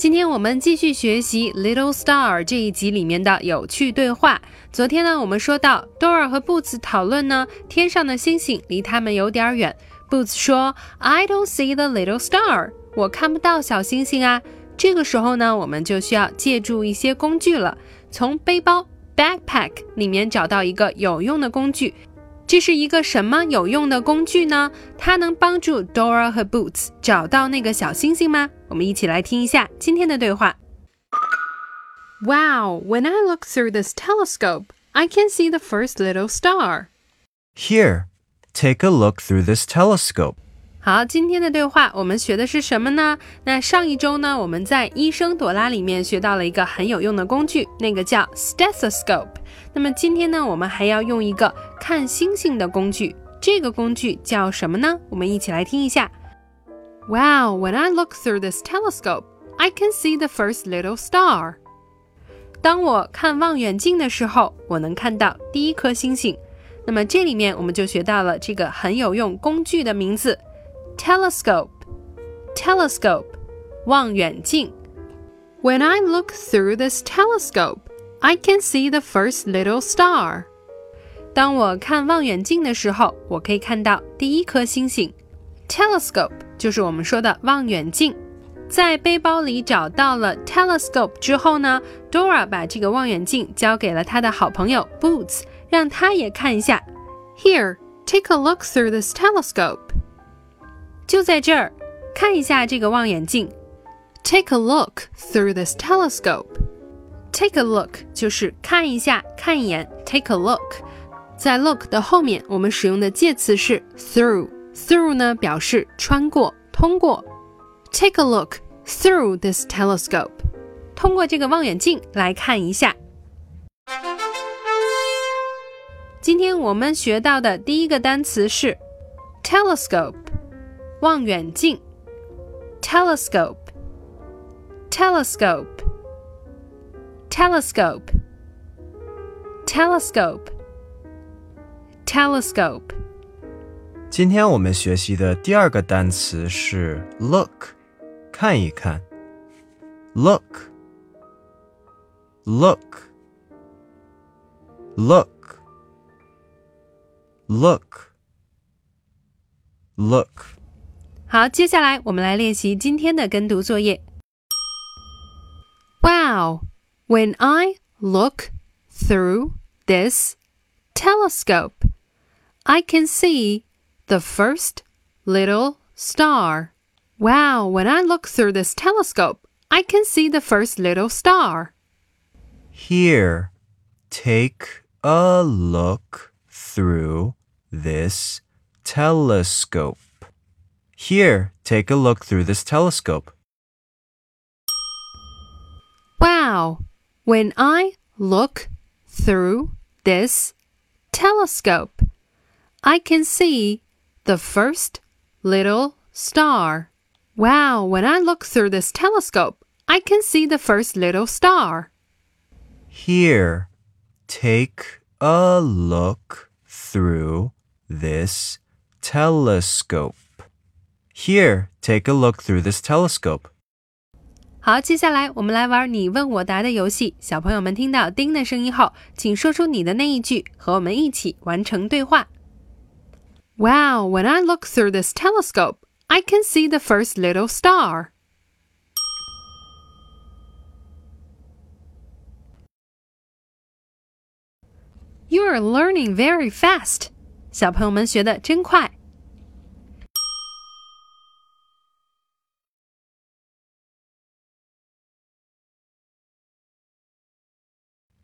今天我们继续学习《Little Star》这一集里面的有趣对话。昨天呢，我们说到 Dora 和 Boots 讨论呢，天上的星星离他们有点远。Boots 说：“I don't see the little star，我看不到小星星啊。”这个时候呢，我们就需要借助一些工具了，从背包 （backpack） 里面找到一个有用的工具。这是一个什么有用的工具呢？它能帮助 Dora 和 Boots 找到那个小星星吗？我们一起来听一下今天的对话。Wow, when I look through this telescope, I can see the first little star. Here, take a look through this telescope. 好，今天的对话我们学的是什么呢？那上一周呢，我们在《医生朵拉》里面学到了一个很有用的工具，那个叫 stethoscope。那么今天呢，我们还要用一个看星星的工具，这个工具叫什么呢？我们一起来听一下。Wow, when I look through this telescope, I can see the first little star. 当我看望远镜的时候，我能看到第一颗星星。那么这里面我们就学到了这个很有用工具的名字。telescope, telescope, 望远镜. When I look through this telescope, I can see the first little star. 当我看望远镜的时候，我可以看到第一颗星星。Telescope 就是我们说的望远镜。在背包里找到了 telescope 之后呢，Dora 把这个望远镜交给了她的好朋友 Boots，让他也看一下。Here, take a look through this telescope. 就在这儿，看一下这个望远镜。Take a look through this telescope. Take a look 就是看一下，看一眼。Take a look，在 look 的后面，我们使用的介词是 through。Through 呢表示穿过、通过。Take a look through this telescope. 通过这个望远镜来看一下。今天我们学到的第一个单词是 telescope。望远镜，telescope, telescope, telescope, telescope, telescope。今天我们学习的第二个单词是 look，看一看。look, look, look, look, look。 好，接下来我们来练习今天的跟读作业。Wow, when I look through this telescope, I can see the first little star. Wow, when I look through this telescope, I can see the first little star. Here, take a look through this telescope. Here, take a look through this telescope. Wow! When I look through this telescope, I can see the first little star. Wow! When I look through this telescope, I can see the first little star. Here, take a look through this telescope. Here, take a look through this telescope. 好，接下来我们来玩你问我答的游戏。小朋友们听到“叮”的声音后，请说出你的那一句，和我们一起完成对话。Wow! When I look through this telescope, I can see the first little star. You are learning very fast. 小朋友们学的真快。